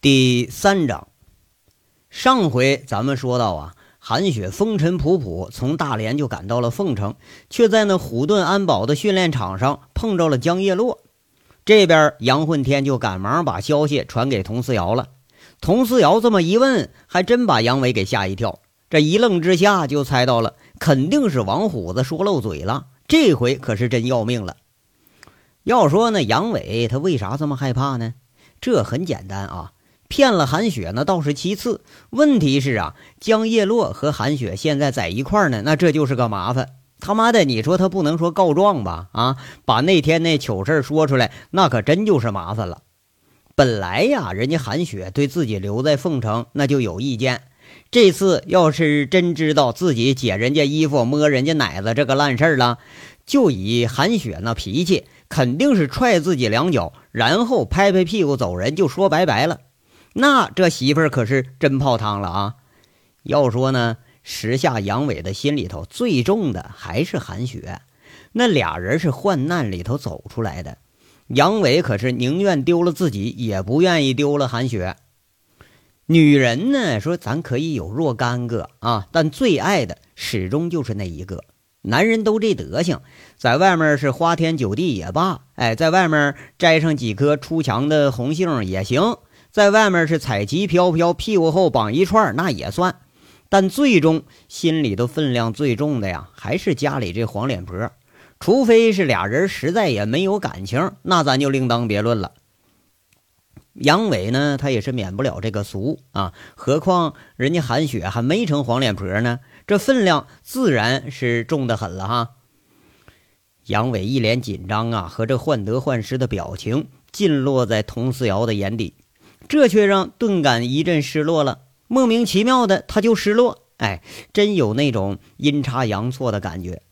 第三章，上回咱们说到啊，韩雪风尘仆仆从大连就赶到了凤城，却在那虎盾安保的训练场上碰着了江叶落。这边杨混天就赶忙把消息传给佟思瑶了。佟思瑶这么一问，还真把杨伟给吓一跳。这一愣之下就猜到了，肯定是王虎子说漏嘴了。这回可是真要命了。要说呢，杨伟他为啥这么害怕呢？这很简单啊。骗了韩雪那倒是其次，问题是啊，江叶落和韩雪现在在一块儿呢，那这就是个麻烦。他妈的，你说他不能说告状吧？啊，把那天那糗事说出来，那可真就是麻烦了。本来呀，人家韩雪对自己留在凤城那就有意见，这次要是真知道自己解人家衣服、摸人家奶子这个烂事了，就以韩雪那脾气，肯定是踹自己两脚，然后拍拍屁股走人，就说拜拜了。那这媳妇儿可是真泡汤了啊！要说呢，时下杨伟的心里头最重的还是韩雪，那俩人是患难里头走出来的。杨伟可是宁愿丢了自己，也不愿意丢了韩雪。女人呢，说咱可以有若干个啊，但最爱的始终就是那一个。男人都这德行，在外面是花天酒地也罢，哎，在外面摘上几颗出墙的红杏也行。在外面是彩旗飘飘，屁股后绑一串，那也算。但最终心里头分量最重的呀，还是家里这黄脸婆。除非是俩人实在也没有感情，那咱就另当别论了。杨伟呢，他也是免不了这个俗啊。何况人家韩雪还没成黄脸婆呢，这分量自然是重的很了哈。杨伟一脸紧张啊，和这患得患失的表情尽落在佟思瑶的眼底。这却让顿感一阵失落了，莫名其妙的他就失落，哎，真有那种阴差阳错的感觉。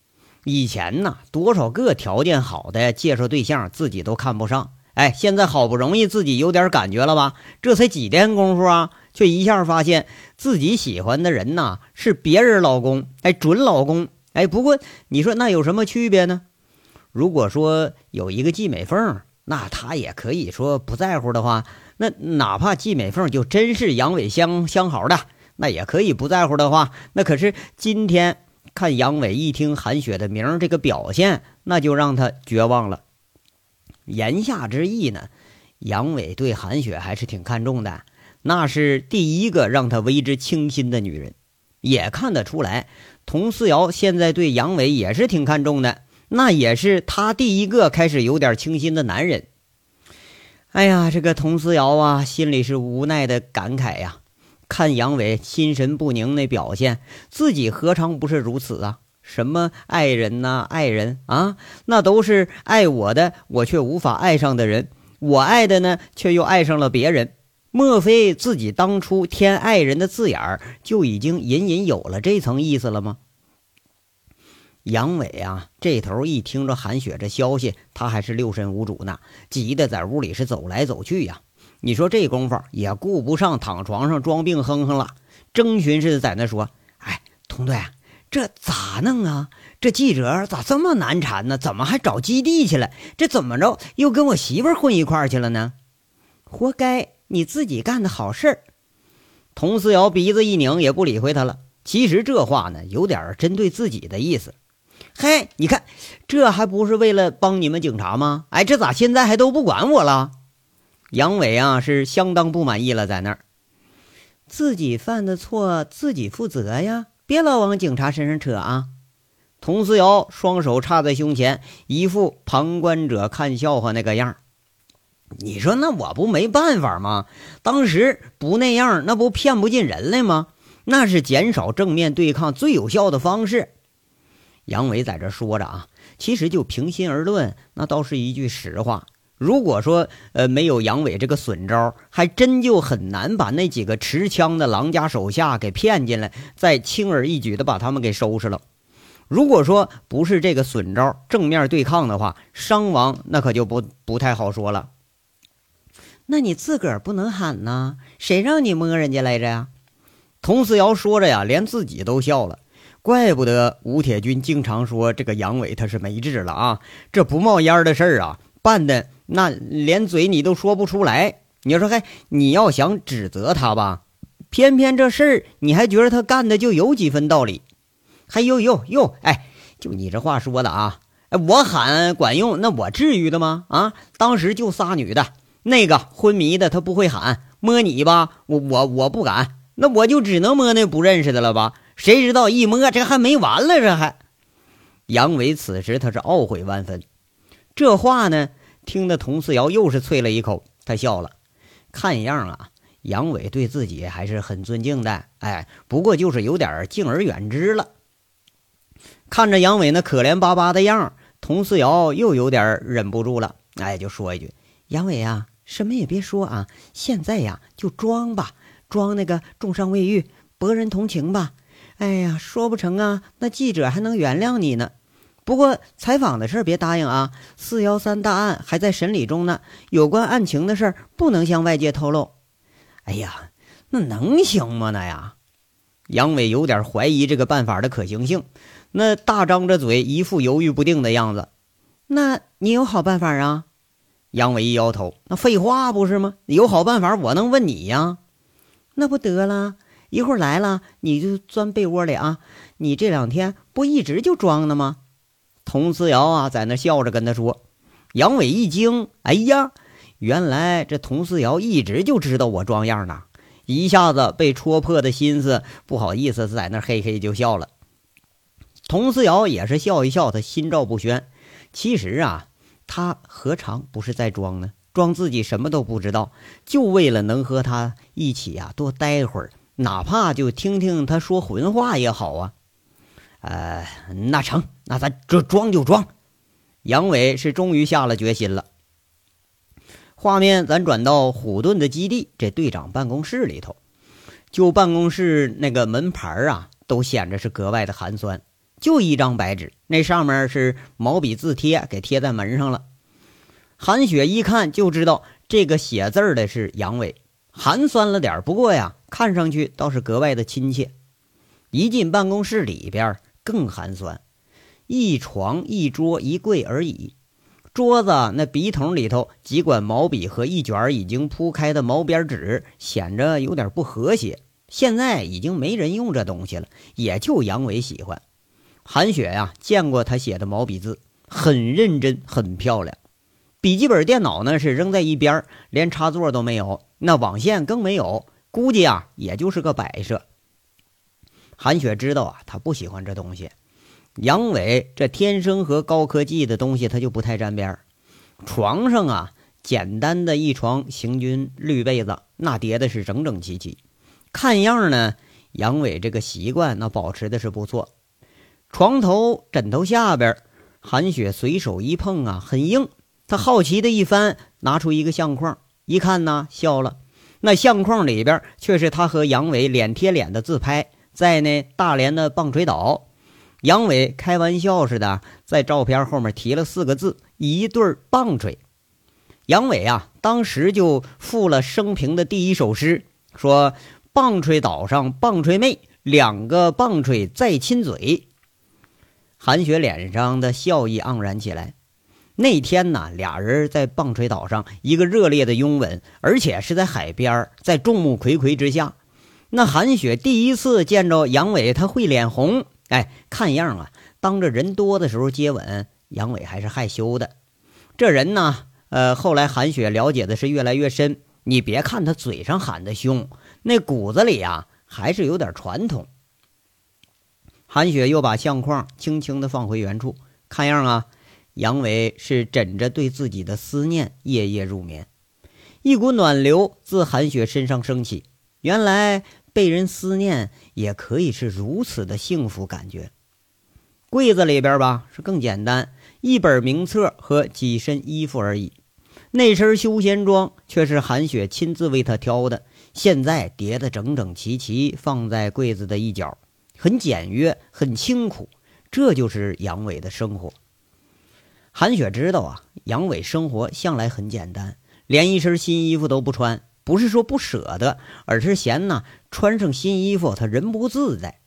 以前呢，多少个条件好的介绍对象自己都看不上，哎，现在好不容易自己有点感觉了吧？这才几天功夫啊，却一下发现自己喜欢的人呐是别人老公，哎，准老公，哎。不过你说那有什么区别呢？如果说有一个季美凤，那他也可以说不在乎的话。那哪怕季美凤就真是杨伟相相好的，那也可以不在乎的话。那可是今天看杨伟一听韩雪的名儿，这个表现，那就让他绝望了。言下之意呢，杨伟对韩雪还是挺看重的，那是第一个让他为之倾心的女人。也看得出来，佟思瑶现在对杨伟也是挺看重的，那也是他第一个开始有点倾心的男人。哎呀，这个佟思瑶啊，心里是无奈的感慨呀。看杨伟心神不宁那表现，自己何尝不是如此啊？什么爱人呐，爱人啊，那都是爱我的，我却无法爱上的人。我爱的呢，却又爱上了别人。莫非自己当初添爱人的字眼儿，就已经隐隐有了这层意思了吗？杨伟啊，这头一听着韩雪这消息，他还是六神无主呢，急得在屋里是走来走去呀。你说这功夫也顾不上躺床上装病哼哼了，征询似的在那说：“哎，童队，这咋弄啊？这记者咋这么难缠呢？怎么还找基地去了？这怎么着又跟我媳妇混一块去了呢？活该，你自己干的好事儿。”佟思瑶鼻子一拧，也不理会他了。其实这话呢，有点针对自己的意思。嘿，你看，这还不是为了帮你们警察吗？哎，这咋现在还都不管我了？杨伟啊，是相当不满意了，在那儿，自己犯的错自己负责呀，别老往警察身上扯啊！佟思瑶双手插在胸前，一副旁观者看笑话那个样你说那我不没办法吗？当时不那样，那不骗不进人来吗？那是减少正面对抗最有效的方式。杨伟在这说着啊，其实就平心而论，那倒是一句实话。如果说呃没有杨伟这个损招，还真就很难把那几个持枪的狼家手下给骗进来，再轻而易举的把他们给收拾了。如果说不是这个损招，正面对抗的话，伤亡那可就不不太好说了。那你自个儿不能喊呐？谁让你摸人家来着呀？佟思瑶说着呀，连自己都笑了。怪不得吴铁军经常说这个杨伟他是没治了啊！这不冒烟的事儿啊，办的那连嘴你都说不出来。你说，嘿，你要想指责他吧，偏偏这事儿你还觉得他干的就有几分道理。嘿呦呦呦，哎，就你这话说的啊，我喊管用，那我至于的吗？啊，当时就仨女的，那个昏迷的他不会喊，摸你吧，我我我不敢，那我就只能摸那不认识的了吧？谁知道一摸这还没完了，这还。杨伟此时他是懊悔万分，这话呢，听得佟四瑶又是啐了一口，他笑了，看样啊，杨伟对自己还是很尊敬的，哎，不过就是有点敬而远之了。看着杨伟那可怜巴巴的样，佟四瑶又有点忍不住了，哎，就说一句：“杨伟啊，什么也别说啊，现在呀就装吧，装那个重伤未愈，博人同情吧。哎呀，说不成啊，那记者还能原谅你呢。”不过采访的事别答应啊！四幺三大案还在审理中呢，有关案情的事不能向外界透露。哎呀，那能行吗？那呀，杨伟有点怀疑这个办法的可行性，那大张着嘴，一副犹豫不定的样子。那你有好办法啊？杨伟一摇头，那废话不是吗？有好办法，我能问你呀？那不得了，一会儿来了你就钻被窝里啊！你这两天不一直就装呢吗？佟思瑶啊，在那笑着跟他说：“杨伟一惊，哎呀，原来这佟思瑶一直就知道我装样呢，一下子被戳破的心思，不好意思，在那嘿嘿就笑了。佟思瑶也是笑一笑，他心照不宣。其实啊，他何尝不是在装呢？装自己什么都不知道，就为了能和他一起啊多待一会儿，哪怕就听听他说混话也好啊。”呃，那成，那咱这装就装。杨伟是终于下了决心了。画面咱转到虎盾的基地，这队长办公室里头，就办公室那个门牌啊，都显着是格外的寒酸。就一张白纸，那上面是毛笔字贴，给贴在门上了。韩雪一看就知道这个写字的是杨伟，寒酸了点，不过呀，看上去倒是格外的亲切。一进办公室里边。更寒酸，一床一桌一柜而已。桌子那笔筒里头几管毛笔和一卷已经铺开的毛边纸，显着有点不和谐。现在已经没人用这东西了，也就杨伟喜欢。韩雪呀，见过他写的毛笔字，很认真，很漂亮。笔记本电脑呢是扔在一边，连插座都没有，那网线更没有，估计啊也就是个摆设。韩雪知道啊，他不喜欢这东西。杨伟这天生和高科技的东西，他就不太沾边床上啊，简单的一床行军绿被子，那叠的是整整齐齐。看样呢，杨伟这个习惯那保持的是不错。床头枕头下边，韩雪随手一碰啊，很硬。他好奇的一翻，拿出一个相框，一看呢，笑了。那相框里边却是他和杨伟脸贴脸的自拍。在那大连的棒槌岛，杨伟开玩笑似的在照片后面提了四个字：“一对棒槌。”杨伟啊，当时就附了生平的第一首诗，说：“棒槌岛上棒槌妹，两个棒槌在亲嘴。”韩雪脸上的笑意盎然起来。那天呢，俩人在棒槌岛上一个热烈的拥吻，而且是在海边，在众目睽睽之下。那韩雪第一次见着杨伟，他会脸红。哎，看样啊，当着人多的时候接吻，杨伟还是害羞的。这人呢，呃，后来韩雪了解的是越来越深。你别看他嘴上喊的凶，那骨子里呀还是有点传统。韩雪又把相框轻轻地放回原处，看样啊，杨伟是枕着对自己的思念夜夜入眠。一股暖流自韩雪身上升起。原来被人思念也可以是如此的幸福感觉。柜子里边吧是更简单，一本名册和几身衣服而已。那身休闲装却是韩雪亲自为他挑的，现在叠得整整齐齐，放在柜子的一角，很简约，很清苦。这就是杨伟的生活。韩雪知道啊，杨伟生活向来很简单，连一身新衣服都不穿。不是说不舍得，而是嫌呢穿上新衣服他人不自在。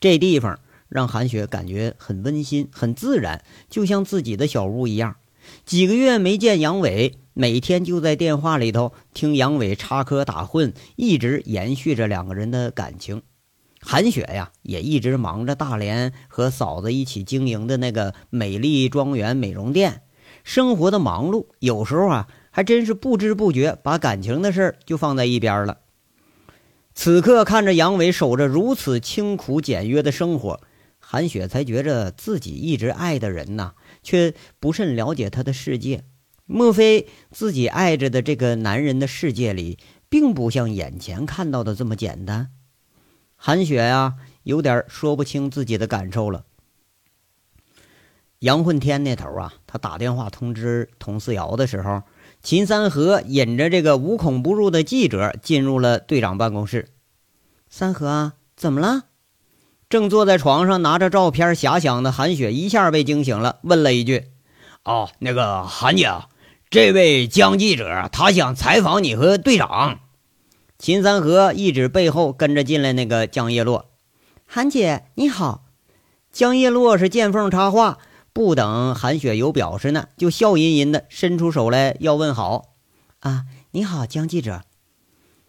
这地方让韩雪感觉很温馨、很自然，就像自己的小屋一样。几个月没见杨伟，每天就在电话里头听杨伟插科打诨，一直延续着两个人的感情。韩雪呀，也一直忙着大连和嫂子一起经营的那个美丽庄园美容店，生活的忙碌，有时候啊，还真是不知不觉把感情的事儿就放在一边了。此刻看着杨伟守着如此清苦简约的生活，韩雪才觉着自己一直爱的人呐，却不甚了解他的世界。莫非自己爱着的这个男人的世界里，并不像眼前看到的这么简单？韩雪呀，有点说不清自己的感受了。杨混天那头啊，他打电话通知佟思瑶的时候，秦三河引着这个无孔不入的记者进入了队长办公室。三河啊，怎么了？正坐在床上拿着照片遐想的韩雪一下被惊醒了，问了一句：“哦，那个韩姐，这位江记者他想采访你和队长。”秦三河一指背后跟着进来那个江叶落，韩姐你好。江叶落是见缝插话，不等韩雪有表示呢，就笑吟吟的伸出手来要问好。啊，你好，江记者。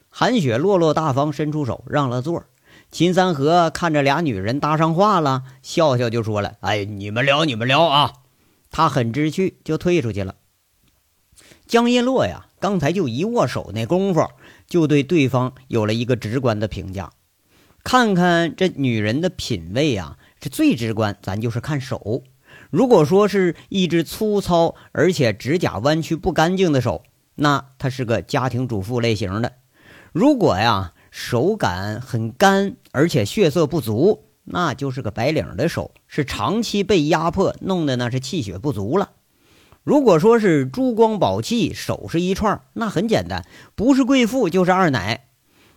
韩雪落落大方伸出手让了座。秦三河看着俩女人搭上话了，笑笑就说了：“哎，你们聊，你们聊啊。”他很知趣，就退出去了。江叶落呀，刚才就一握手那功夫。就对对方有了一个直观的评价。看看这女人的品味啊，是最直观。咱就是看手，如果说是一只粗糙而且指甲弯曲不干净的手，那她是个家庭主妇类型的；如果呀手感很干而且血色不足，那就是个白领的手，是长期被压迫弄得那是气血不足了。如果说是珠光宝气，手是一串，那很简单，不是贵妇就是二奶。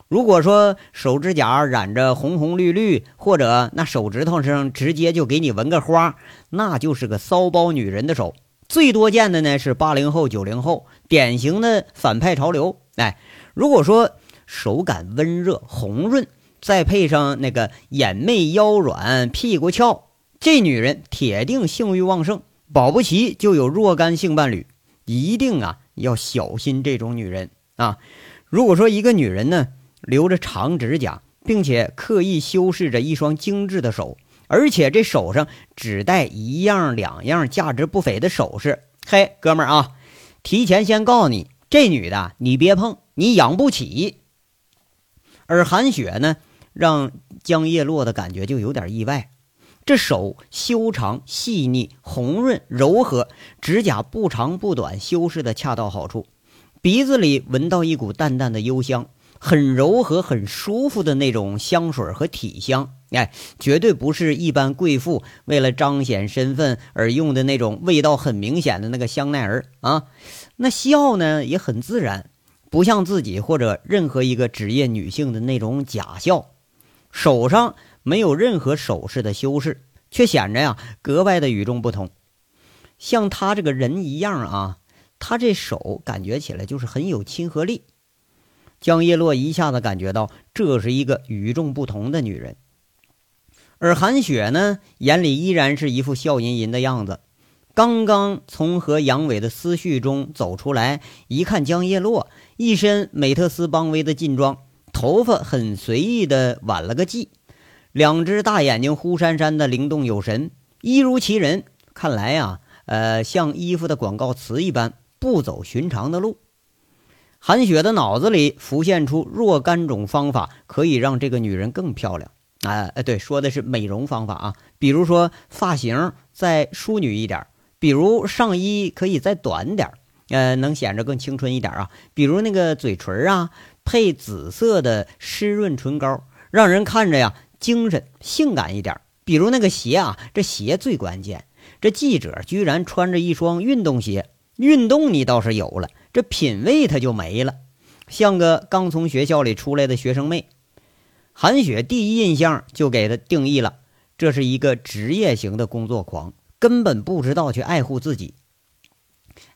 如果说手指甲染着红红绿绿，或者那手指头上直接就给你纹个花，那就是个骚包女人的手。最多见的呢是八零后、九零后，典型的反派潮流。哎，如果说手感温热红润，再配上那个眼媚腰软、屁股翘，这女人铁定性欲旺盛。保不齐就有若干性伴侣，一定啊要小心这种女人啊！如果说一个女人呢留着长指甲，并且刻意修饰着一双精致的手，而且这手上只戴一样两样价值不菲的首饰，嘿，哥们儿啊，提前先告诉你，这女的你别碰，你养不起。而韩雪呢，让江叶落的感觉就有点意外。这手修长细腻、红润柔和，指甲不长不短，修饰的恰到好处。鼻子里闻到一股淡淡的幽香，很柔和、很舒服的那种香水和体香。哎，绝对不是一般贵妇为了彰显身份而用的那种味道很明显的那个香奈儿啊。那笑呢也很自然，不像自己或者任何一个职业女性的那种假笑。手上。没有任何首饰的修饰，却显着呀格外的与众不同。像他这个人一样啊，他这手感觉起来就是很有亲和力。江叶落一下子感觉到这是一个与众不同的女人，而韩雪呢，眼里依然是一副笑吟吟的样子。刚刚从和杨伟的思绪中走出来，一看江叶落一身美特斯邦威的劲装，头发很随意的挽了个髻。两只大眼睛忽闪闪的灵动有神，一如其人。看来呀，呃，像衣服的广告词一般，不走寻常的路。韩雪的脑子里浮现出若干种方法，可以让这个女人更漂亮。啊，哎，对，说的是美容方法啊。比如说发型再淑女一点，比如上衣可以再短点，呃，能显着更青春一点啊。比如那个嘴唇啊，配紫色的湿润唇膏，让人看着呀。精神性感一点，比如那个鞋啊，这鞋最关键。这记者居然穿着一双运动鞋，运动你倒是有了，这品味他就没了，像个刚从学校里出来的学生妹。韩雪第一印象就给他定义了，这是一个职业型的工作狂，根本不知道去爱护自己。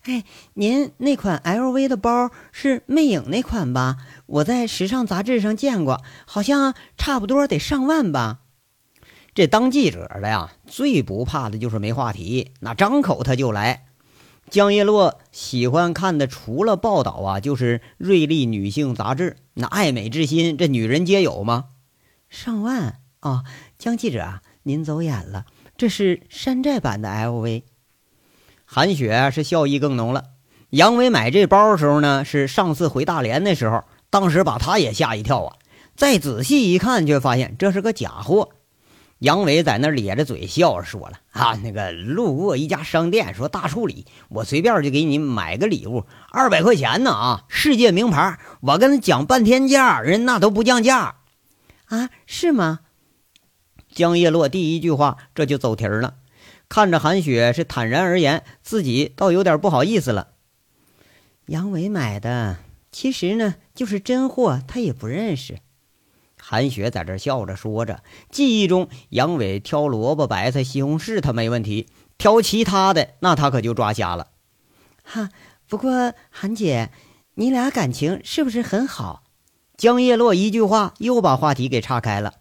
哎，您那款 LV 的包是魅影那款吧？我在时尚杂志上见过，好像差不多得上万吧。这当记者的呀，最不怕的就是没话题，那张口他就来。江叶落喜欢看的除了报道啊，就是锐利女性杂志。那爱美之心，这女人皆有吗？上万哦，江记者啊，您走眼了，这是山寨版的 LV。韩雪是笑意更浓了。杨伟买这包的时候呢，是上次回大连的时候，当时把他也吓一跳啊。再仔细一看，却发现这是个假货。杨伟在那咧着嘴笑着说了：“啊，那个路过一家商店，说大处理，我随便就给你买个礼物，二百块钱呢啊，世界名牌。我跟他讲半天价，人那都不降价，啊，是吗？”江叶落第一句话这就走题了，看着韩雪是坦然而言，自己倒有点不好意思了。杨伟买的，其实呢就是真货，他也不认识。韩雪在这笑着说着，记忆中杨伟挑萝卜、白菜、西红柿他没问题，挑其他的那他可就抓瞎了。哈，不过韩姐，你俩感情是不是很好？江叶落一句话又把话题给岔开了。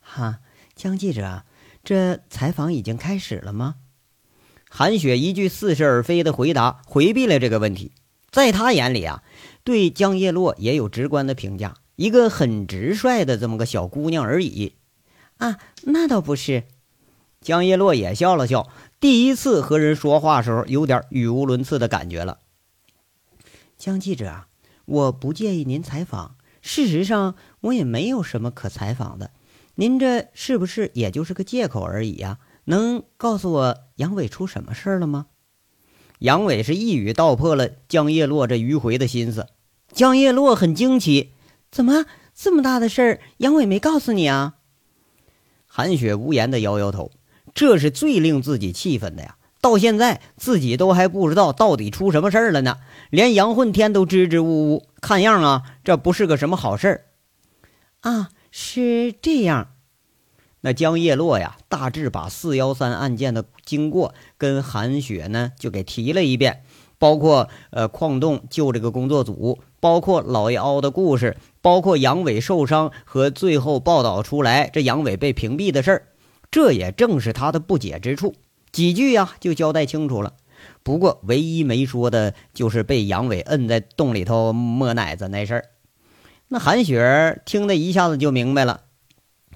哈，江记者，这采访已经开始了吗？韩雪一句似是而非的回答，回避了这个问题。在他眼里啊，对江叶落也有直观的评价。一个很直率的这么个小姑娘而已，啊，那倒不是。江叶落也笑了笑，第一次和人说话时候有点语无伦次的感觉了。江记者，我不介意您采访，事实上我也没有什么可采访的，您这是不是也就是个借口而已呀？能告诉我杨伟出什么事儿了吗？杨伟是一语道破了江叶落这迂回的心思。江叶落很惊奇。怎么这么大的事儿，杨伟没告诉你啊？韩雪无言的摇摇头，这是最令自己气愤的呀！到现在自己都还不知道到底出什么事儿了呢，连杨混天都支支吾吾，看样啊，这不是个什么好事儿啊！是这样，那江叶落呀，大致把四幺三案件的经过跟韩雪呢就给提了一遍，包括呃矿洞救这个工作组。包括老爷凹的故事，包括杨伟受伤和最后报道出来这杨伟被屏蔽的事儿，这也正是他的不解之处。几句呀就交代清楚了。不过唯一没说的就是被杨伟摁在洞里头摸奶子那事儿。那韩雪听得一下子就明白了，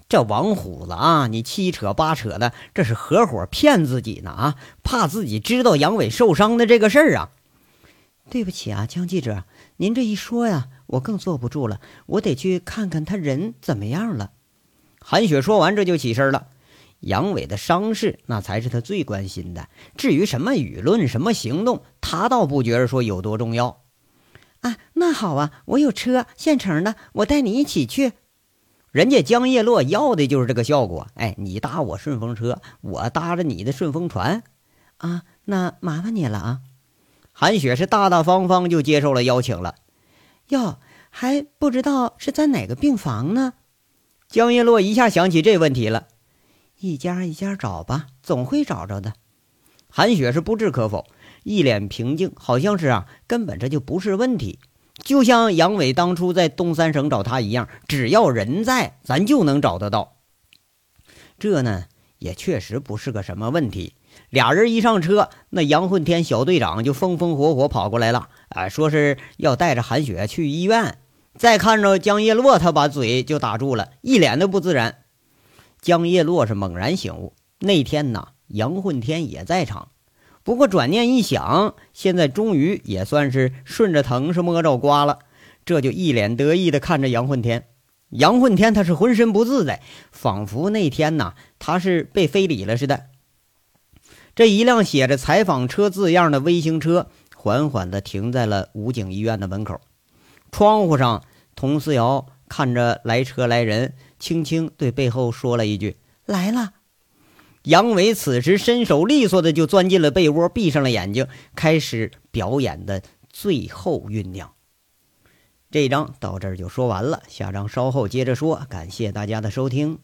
这王虎子啊，你七扯八扯的，这是合伙骗自己呢啊！怕自己知道杨伟受伤的这个事儿啊。对不起啊，江记者。您这一说呀，我更坐不住了，我得去看看他人怎么样了。韩雪说完，这就起身了。杨伟的伤势，那才是他最关心的。至于什么舆论、什么行动，他倒不觉得说有多重要。啊，那好啊，我有车现成的，我带你一起去。人家江叶落要的就是这个效果。哎，你搭我顺风车，我搭着你的顺风船。啊，那麻烦你了啊。韩雪是大大方方就接受了邀请了，哟，还不知道是在哪个病房呢？江叶落一下想起这问题了，一家一家找吧，总会找着的。韩雪是不置可否，一脸平静，好像是啊，根本这就不是问题。就像杨伟当初在东三省找他一样，只要人在，咱就能找得到。这呢，也确实不是个什么问题。俩人一上车，那杨混天小队长就风风火火跑过来了，啊，说是要带着韩雪去医院。再看着江叶落，他把嘴就打住了，一脸的不自然。江叶落是猛然醒悟，那天呐，杨混天也在场。不过转念一想，现在终于也算是顺着藤是摸着瓜了，这就一脸得意的看着杨混天。杨混天他是浑身不自在，仿佛那天呐，他是被非礼了似的。这一辆写着“采访车”字样的微型车缓缓地停在了武警医院的门口。窗户上，佟思瑶看着来车来人，轻轻对背后说了一句：“来了。”杨伟此时身手利索的就钻进了被窝，闭上了眼睛，开始表演的最后酝酿。这一章到这儿就说完了，下章稍后接着说。感谢大家的收听。